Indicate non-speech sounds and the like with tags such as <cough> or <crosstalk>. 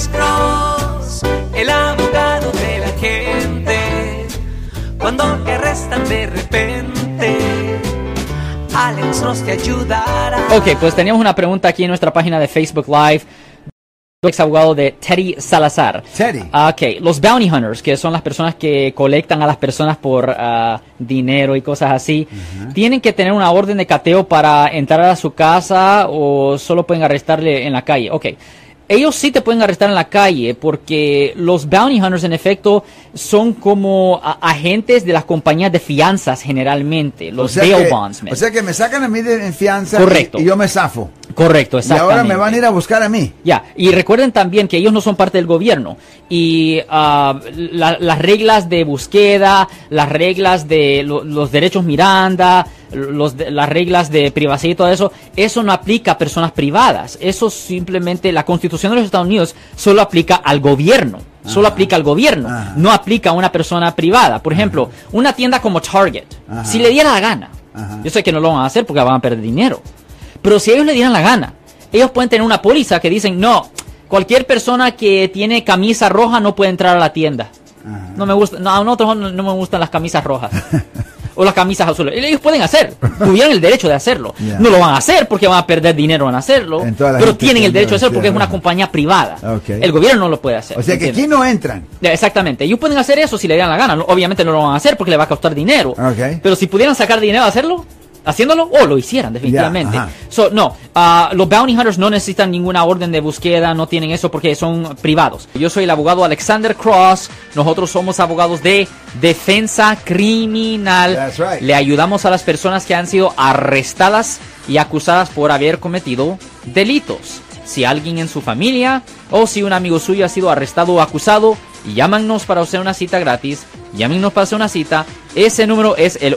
Alex Cross, el abogado de la gente. Cuando te arrestan de repente, Alex Cross te ayudará. Ok, pues teníamos una pregunta aquí en nuestra página de Facebook Live. Ex abogado de Teddy Salazar. Teddy. Ok, los bounty hunters, que son las personas que colectan a las personas por ah, dinero y cosas así, ¿tienen que tener una orden de cateo para entrar a su casa o solo pueden arrestarle en la calle? Ok. Ellos sí te pueden arrestar en la calle porque los bounty hunters en efecto son como agentes de las compañías de fianzas generalmente, los bail que, bondsmen. o sea que me sacan a mí de en fianza y- Correcto. Y, yo me zafo. Correcto, Y exactamente. ahora me van a ir a buscar a mí. Ya, y recuerden también que ellos no son parte del gobierno. Y ah, la- las reglas de búsqueda, las reglas de lo- los derechos Miranda, los las reglas de privacidad y todo eso, eso no aplica a personas privadas. Eso simplemente, la constitución de los Estados Unidos solo aplica al gobierno. Solo aplica al gobierno, Ajá. no aplica a una persona privada. Por ejemplo, una tienda como Target, Ajá. si le diera la gana, Ajá. yo sé que no lo van a hacer porque van a perder dinero, pero si ellos le dieran la gana, ellos pueden tener una póliza que dicen, no, cualquier persona que tiene camisa roja no puede entrar a la tienda. No me gusta, no, a nosotros no, no me gustan las camisas rojas. <laughs> o las camisas azules. Ellos pueden hacer, <laughs> tuvieran el derecho de hacerlo. No lo van a hacer porque van a perder dinero en hacerlo, pero tienen el derecho de hacerlo porque es una compañía privada. El gobierno no lo puede hacer. O sea que aquí no entran. Exactamente, ellos pueden hacer eso si le dan la gana. Obviamente no lo van a hacer porque le va a costar dinero. Pero si pudieran sacar dinero a hacerlo, haciéndolo, o lo hicieran definitivamente. So, no, ah, los bounty hunters no necesitan ninguna orden de búsqueda, no tienen eso porque son privados. Yo soy el abogado Alexander Cross. Nosotros somos abogados de defensa criminal. That's right. Le ayudamos a las personas que han sido arrestadas y acusadas por haber cometido delitos. Si alguien en su familia o si un amigo suyo ha sido arrestado o acusado, llámanos para hacer una cita gratis. Llámenos para hacer una cita. Ese número es el